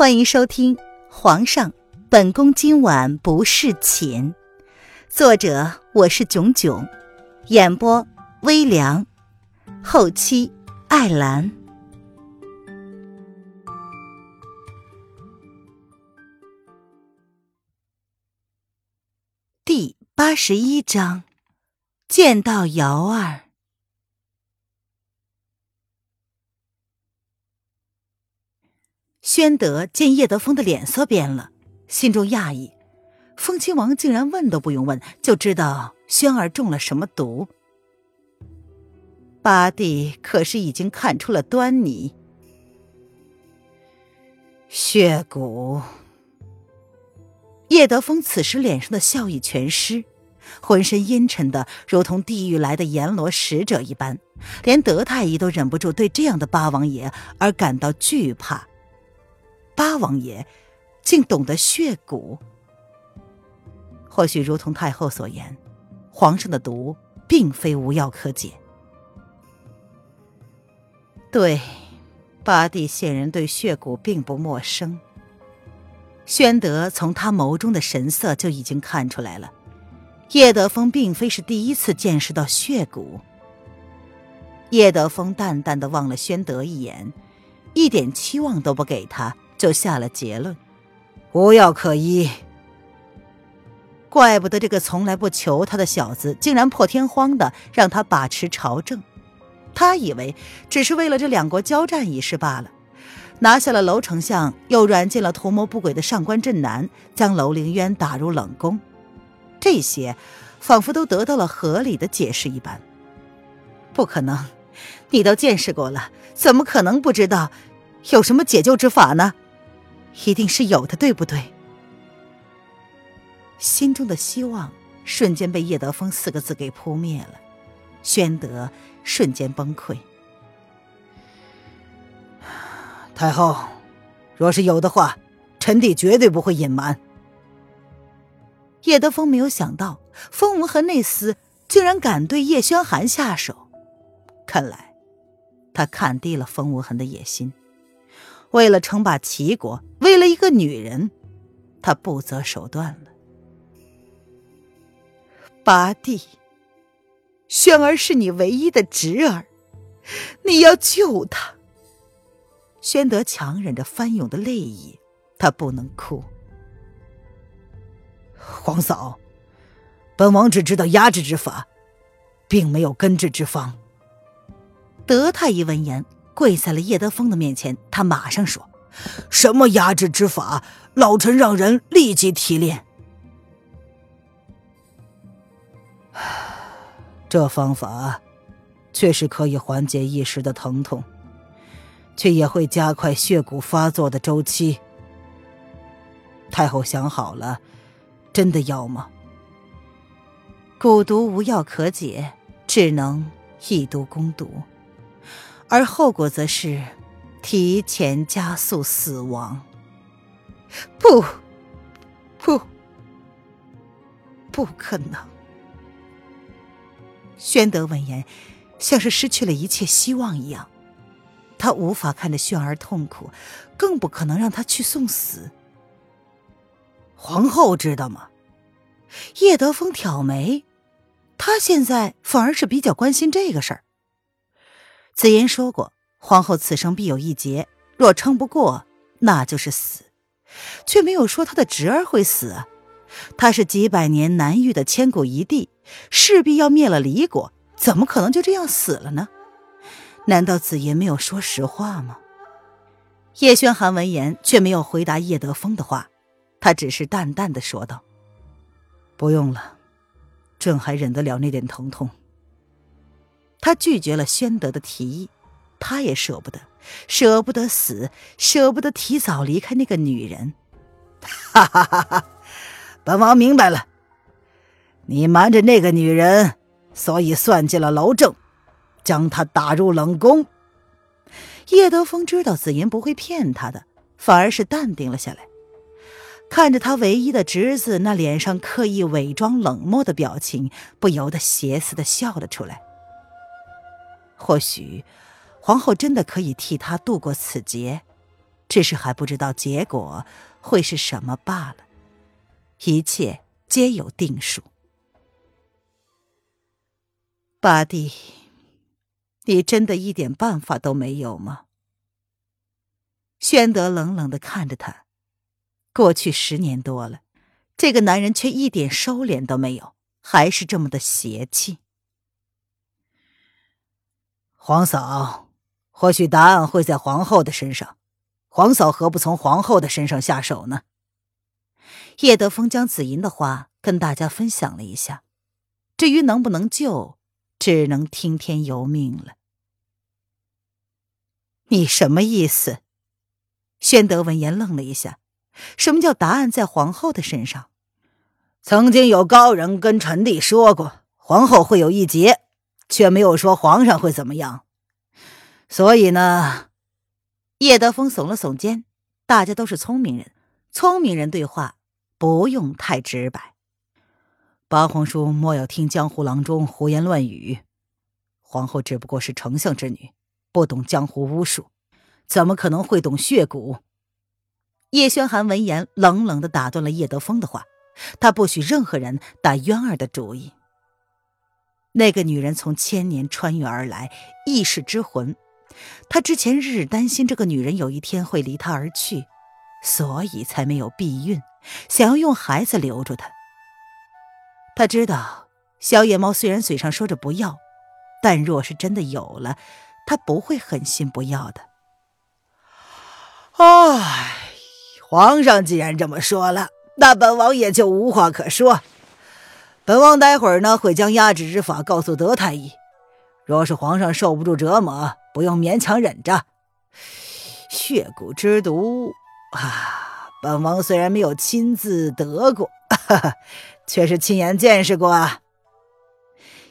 欢迎收听《皇上，本宫今晚不侍寝》，作者我是囧囧，演播微凉，后期艾兰。第八十一章，见到瑶儿。宣德见叶德风的脸色变了，心中讶异：风亲王竟然问都不用问就知道轩儿中了什么毒。八弟可是已经看出了端倪。血骨。叶德风此时脸上的笑意全失，浑身阴沉的如同地狱来的阎罗使者一般，连德太医都忍不住对这样的八王爷而感到惧怕。八王爷竟懂得血蛊，或许如同太后所言，皇上的毒并非无药可解。对，八弟显然对血蛊并不陌生。宣德从他眸中的神色就已经看出来了，叶德风并非是第一次见识到血蛊。叶德风淡淡的望了宣德一眼，一点期望都不给他。就下了结论，无药可医。怪不得这个从来不求他的小子，竟然破天荒的让他把持朝政。他以为只是为了这两国交战一事罢了，拿下了楼丞相，又软禁了图谋不轨的上官镇南，将楼凌渊打入冷宫，这些仿佛都得到了合理的解释一般。不可能，你都见识过了，怎么可能不知道有什么解救之法呢？一定是有的，对不对？心中的希望瞬间被叶德风四个字给扑灭了，宣德瞬间崩溃。太后，若是有的话，臣弟绝对不会隐瞒。叶德风没有想到，风无痕那厮竟然敢对叶轩寒下手，看来他看低了风无痕的野心。为了称霸齐国，为了一个女人，他不择手段了。八弟，轩儿是你唯一的侄儿，你要救他。宣德强忍着翻涌的泪意，他不能哭。皇嫂，本王只知道压制之法，并没有根治之方。德太医闻言。跪在了叶德风的面前，他马上说：“什么压制之法？老臣让人立即提炼。这方法确实可以缓解一时的疼痛，却也会加快血骨发作的周期。太后想好了，真的要吗？蛊毒无药可解，只能以毒攻毒。”而后果则是提前加速死亡。不，不，不可能！宣德闻言，像是失去了一切希望一样。他无法看着轩儿痛苦，更不可能让他去送死。皇后知道吗？叶德风挑眉，他现在反而是比较关心这个事儿。子言说过，皇后此生必有一劫，若撑不过，那就是死，却没有说她的侄儿会死。他是几百年难遇的千古一帝，势必要灭了李国，怎么可能就这样死了呢？难道子言没有说实话吗？叶轩寒闻言却没有回答叶德风的话，他只是淡淡的说道：“不用了，朕还忍得了那点疼痛。”他拒绝了宣德的提议，他也舍不得，舍不得死，舍不得提早离开那个女人。哈哈哈哈！本王明白了，你瞒着那个女人，所以算计了娄正，将他打入冷宫。叶德风知道紫妍不会骗他的，反而是淡定了下来，看着他唯一的侄子那脸上刻意伪装冷漠的表情，不由得邪似的笑了出来。或许，皇后真的可以替他度过此劫，只是还不知道结果会是什么罢了。一切皆有定数。八弟，你真的一点办法都没有吗？宣德冷冷的看着他。过去十年多了，这个男人却一点收敛都没有，还是这么的邪气。皇嫂，或许答案会在皇后的身上，皇嫂何不从皇后的身上下手呢？叶德风将紫银的话跟大家分享了一下，至于能不能救，只能听天由命了。你什么意思？宣德闻言愣了一下，什么叫答案在皇后的身上？曾经有高人跟臣弟说过，皇后会有一劫。却没有说皇上会怎么样，所以呢，叶德风耸了耸肩。大家都是聪明人，聪明人对话不用太直白。八皇叔莫要听江湖郎中胡言乱语，皇后只不过是丞相之女，不懂江湖巫术，怎么可能会懂血蛊？叶轩寒闻言冷冷的打断了叶德风的话，他不许任何人打渊儿的主意。那个女人从千年穿越而来，异世之魂。他之前日日担心这个女人有一天会离他而去，所以才没有避孕，想要用孩子留住她。他知道小野猫虽然嘴上说着不要，但若是真的有了，他不会狠心不要的。唉，皇上既然这么说了，那本王也就无话可说。本王待会儿呢会将压制之法告诉德太医，若是皇上受不住折磨，不用勉强忍着。血蛊之毒啊，本王虽然没有亲自得过，哈哈，却是亲眼见识过。啊。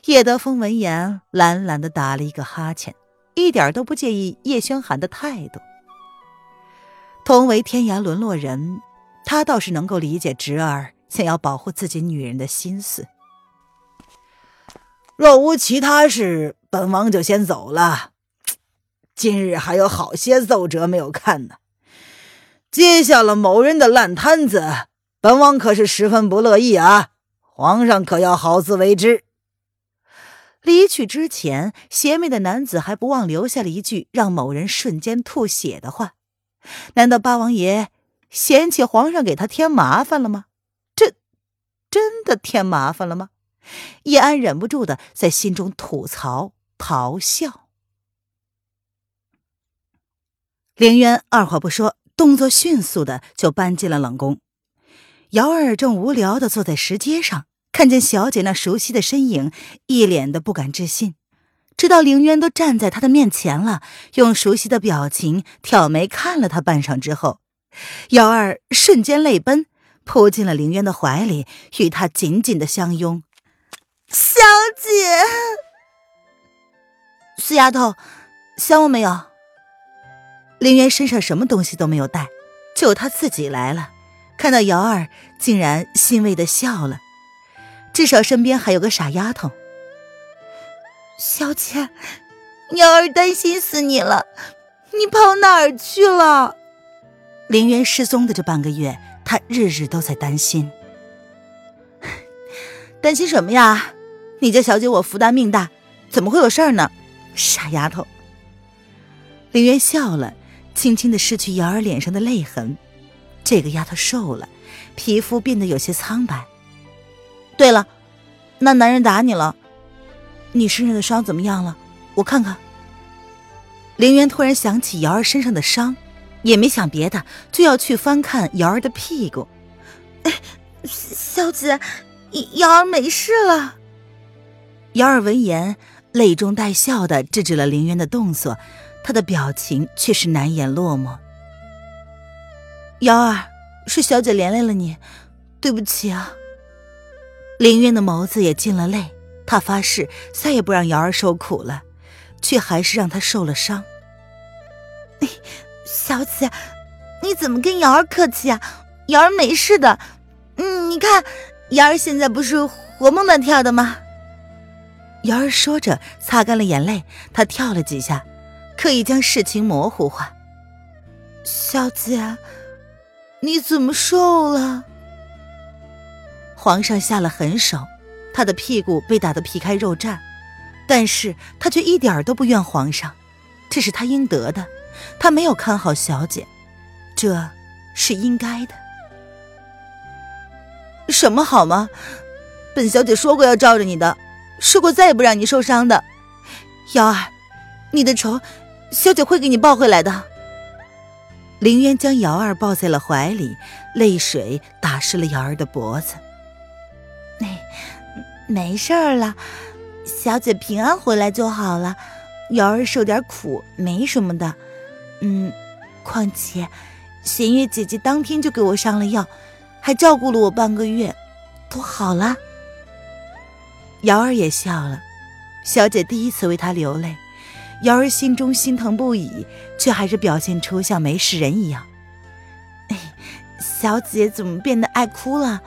叶德风闻言懒懒的打了一个哈欠，一点都不介意叶轩寒的态度。同为天涯沦落人，他倒是能够理解侄儿。想要保护自己女人的心思。若无其他事，本王就先走了。今日还有好些奏折没有看呢，接下了某人的烂摊子，本王可是十分不乐意啊！皇上可要好自为之。离去之前，邪魅的男子还不忘留下了一句让某人瞬间吐血的话：难道八王爷嫌弃皇上给他添麻烦了吗？真的添麻烦了吗？叶安忍不住的在心中吐槽咆哮。凌渊二话不说，动作迅速的就搬进了冷宫。瑶儿正无聊的坐在石阶上，看见小姐那熟悉的身影，一脸的不敢置信。直到凌渊都站在他的面前了，用熟悉的表情挑眉看了他半晌之后，瑶儿瞬间泪奔。扑进了林渊的怀里，与他紧紧的相拥。小姐，死丫头，想我没有？林渊身上什么东西都没有带，就他自己来了。看到瑶儿，竟然欣慰的笑了。至少身边还有个傻丫头。小姐，瑶儿担心死你了，你跑哪儿去了？林渊失踪的这半个月。他日日都在担心，担心什么呀？你家小姐我福大命大，怎么会有事儿呢？傻丫头。林渊笑了，轻轻的拭去瑶儿脸上的泪痕。这个丫头瘦了，皮肤变得有些苍白。对了，那男人打你了，你身上的伤怎么样了？我看看。林渊突然想起瑶儿身上的伤。也没想别的，就要去翻看瑶儿的屁股。小姐，瑶儿没事了。瑶儿闻言，泪中带笑的制止了凌渊的动作，他的表情却是难掩落寞。瑶儿，是小姐连累了你，对不起啊。凌渊的眸子也进了泪，他发誓再也不让瑶儿受苦了，却还是让她受了伤。小姐，你怎么跟瑶儿客气啊？瑶儿没事的。嗯，你看，瑶儿现在不是活蹦乱跳的吗？瑶儿说着，擦干了眼泪，她跳了几下，刻意将事情模糊化。小姐，你怎么瘦了？皇上下了狠手，他的屁股被打得皮开肉绽，但是他却一点都不怨皇上，这是他应得的。他没有看好小姐，这是应该的。什么好吗？本小姐说过要罩着你的，说过再也不让你受伤的。瑶儿，你的仇，小姐会给你报回来的。凌渊将瑶儿抱在了怀里，泪水打湿了瑶儿的脖子。没，没事儿了，小姐平安回来就好了。瑶儿受点苦，没什么的。嗯，况且弦月姐姐当天就给我上了药，还照顾了我半个月，都好了。瑶儿也笑了，小姐第一次为她流泪，瑶儿心中心疼不已，却还是表现出像没事人一样。哎，小姐怎么变得爱哭了？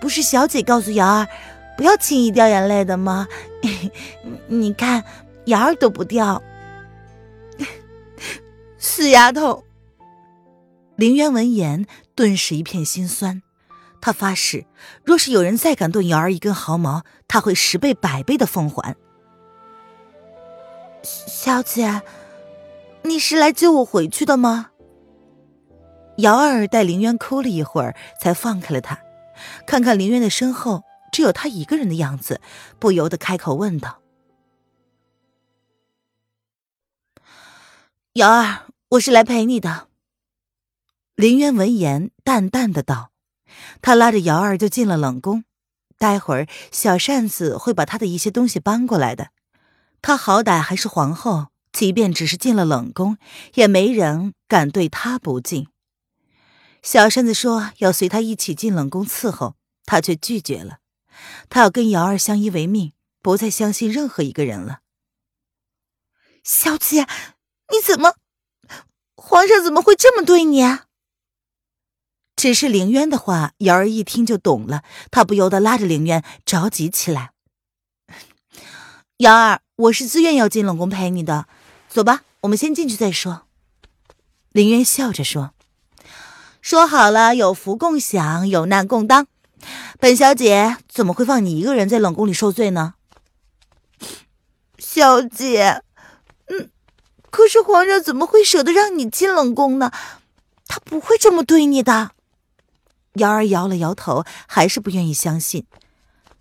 不是小姐告诉瑶儿不要轻易掉眼泪的吗？你看，瑶儿都不掉。死丫头！林渊闻言，顿时一片心酸。他发誓，若是有人再敢动瑶儿一根毫毛，他会十倍百倍的奉还。小姐，你是来救我回去的吗？瑶儿待林渊哭了一会儿，才放开了他。看看林渊的身后只有他一个人的样子，不由得开口问道：“瑶儿，我是来陪你的。”林渊闻言，淡淡的道。他拉着瑶儿就进了冷宫，待会儿小扇子会把他的一些东西搬过来的。他好歹还是皇后，即便只是进了冷宫，也没人敢对他不敬。小扇子说要随他一起进冷宫伺候，他却拒绝了。他要跟瑶儿相依为命，不再相信任何一个人了。小姐，你怎么？皇上怎么会这么对你？啊只是凌渊的话，瑶儿一听就懂了，她不由得拉着凌渊着急起来。瑶儿，我是自愿要进冷宫陪你的，走吧，我们先进去再说。凌渊笑着说：“说好了，有福共享，有难共当。本小姐怎么会放你一个人在冷宫里受罪呢？” 小姐，可是皇上怎么会舍得让你进冷宫呢？他不会这么对你的。瑶儿摇了摇头，还是不愿意相信。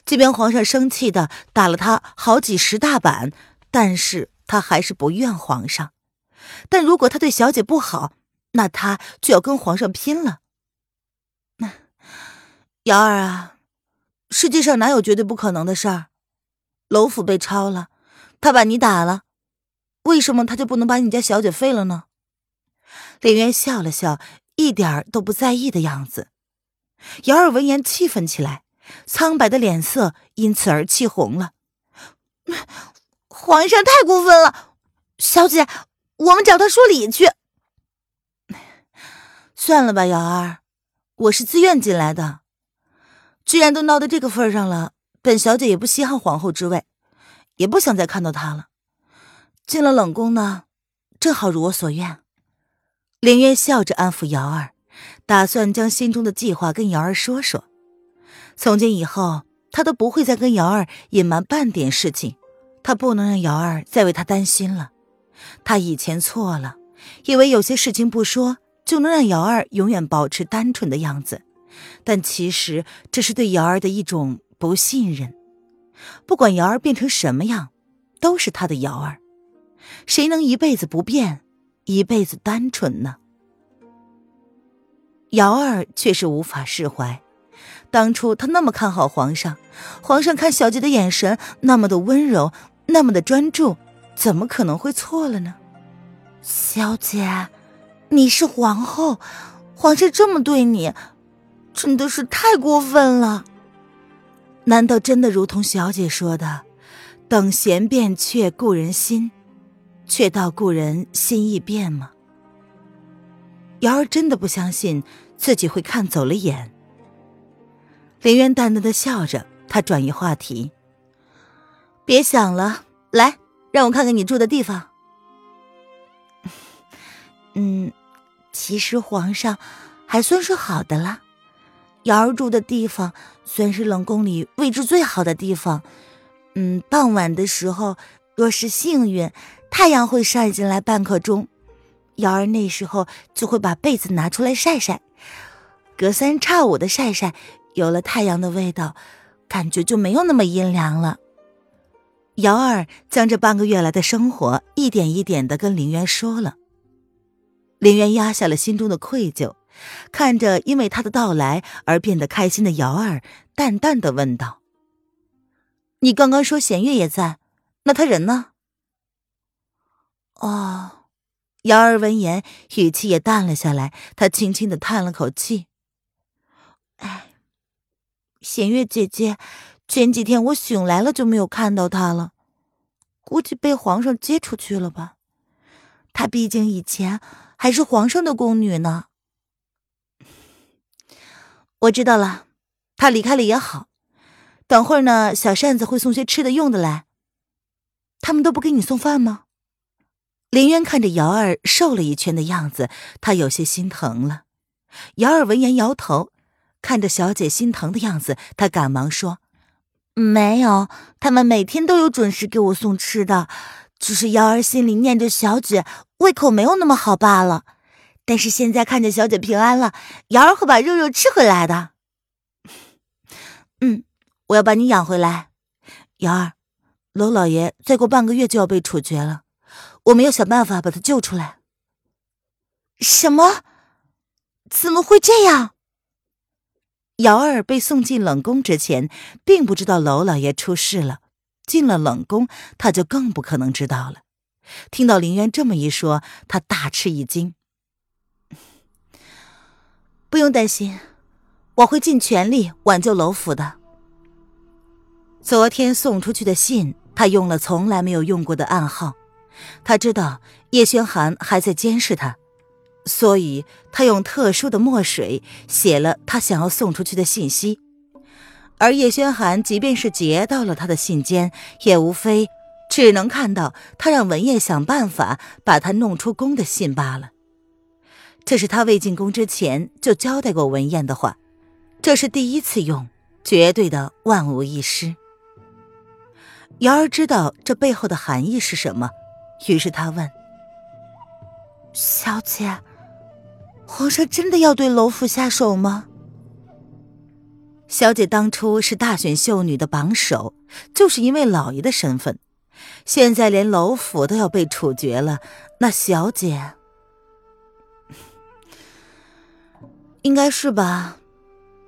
即便皇上生气的打了他好几十大板，但是他还是不怨皇上。但如果他对小姐不好，那他就要跟皇上拼了。那瑶儿啊，世界上哪有绝对不可能的事儿？楼府被抄了，他把你打了，为什么他就不能把你家小姐废了呢？林渊笑了笑，一点都不在意的样子。瑶儿闻言气愤起来，苍白的脸色因此而气红了。皇上太过分了，小姐，我们找他说理去。算了吧，瑶儿，我是自愿进来的。既然都闹到这个份上了，本小姐也不稀罕皇后之位，也不想再看到他了。进了冷宫呢，正好如我所愿。凌渊笑着安抚瑶儿。打算将心中的计划跟瑶儿说说，从今以后，他都不会再跟瑶儿隐瞒半点事情。他不能让瑶儿再为他担心了。他以前错了，以为有些事情不说就能让瑶儿永远保持单纯的样子，但其实这是对瑶儿的一种不信任。不管瑶儿变成什么样，都是他的瑶儿。谁能一辈子不变，一辈子单纯呢？瑶儿却是无法释怀，当初他那么看好皇上，皇上看小姐的眼神那么的温柔，那么的专注，怎么可能会错了呢？小姐，你是皇后，皇上这么对你，真的是太过分了。难道真的如同小姐说的，等闲变却故人心，却道故人心易变吗？瑶儿真的不相信自己会看走了眼。林渊淡淡的笑着，他转移话题：“别想了，来，让我看看你住的地方。”嗯，其实皇上还算是好的了。瑶儿住的地方算是冷宫里位置最好的地方。嗯，傍晚的时候，若是幸运，太阳会晒进来半刻钟，瑶儿那时候就会把被子拿出来晒晒，隔三差五的晒晒，有了太阳的味道，感觉就没有那么阴凉了。瑶儿将这半个月来的生活一点一点的跟林渊说了。林渊压下了心中的愧疚，看着因为他的到来而变得开心的瑶儿，淡淡的问道。你刚刚说弦月也在，那他人呢？哦，瑶儿闻言语气也淡了下来，她轻轻的叹了口气。哎，弦月姐姐，前几天我醒来了就没有看到她了，估计被皇上接出去了吧？她毕竟以前还是皇上的宫女呢。我知道了，她离开了也好。等会儿呢，小扇子会送些吃的用的来。他们都不给你送饭吗？林渊看着瑶儿瘦了一圈的样子，他有些心疼了。瑶儿闻言摇头，看着小姐心疼的样子，他赶忙说：“没有，他们每天都有准时给我送吃的，只是瑶儿心里念着小姐，胃口没有那么好罢了。但是现在看着小姐平安了，瑶儿会把肉肉吃回来的。嗯。”我要把你养回来，瑶儿。娄老爷再过半个月就要被处决了，我们要想办法把他救出来。什么？怎么会这样？瑶儿被送进冷宫之前，并不知道娄老爷出事了。进了冷宫，他就更不可能知道了。听到林渊这么一说，他大吃一惊。不用担心，我会尽全力挽救娄府的。昨天送出去的信，他用了从来没有用过的暗号。他知道叶轩寒还在监视他，所以他用特殊的墨水写了他想要送出去的信息。而叶轩寒即便是截到了他的信笺，也无非只能看到他让文烨想办法把他弄出宫的信罢了。这是他未进宫之前就交代过文彦的话，这是第一次用，绝对的万无一失。瑶儿知道这背后的含义是什么，于是她问：“小姐，皇上真的要对楼府下手吗？”小姐当初是大选秀女的榜首，就是因为老爷的身份，现在连楼府都要被处决了，那小姐应该是吧？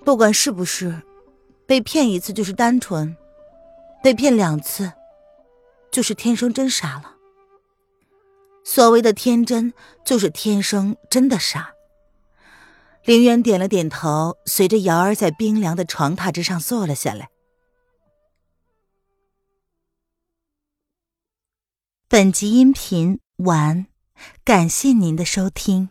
不管是不是，被骗一次就是单纯。被骗两次，就是天生真傻了。所谓的天真，就是天生真的傻。林渊点了点头，随着瑶儿在冰凉的床榻之上坐了下来。本集音频完，感谢您的收听。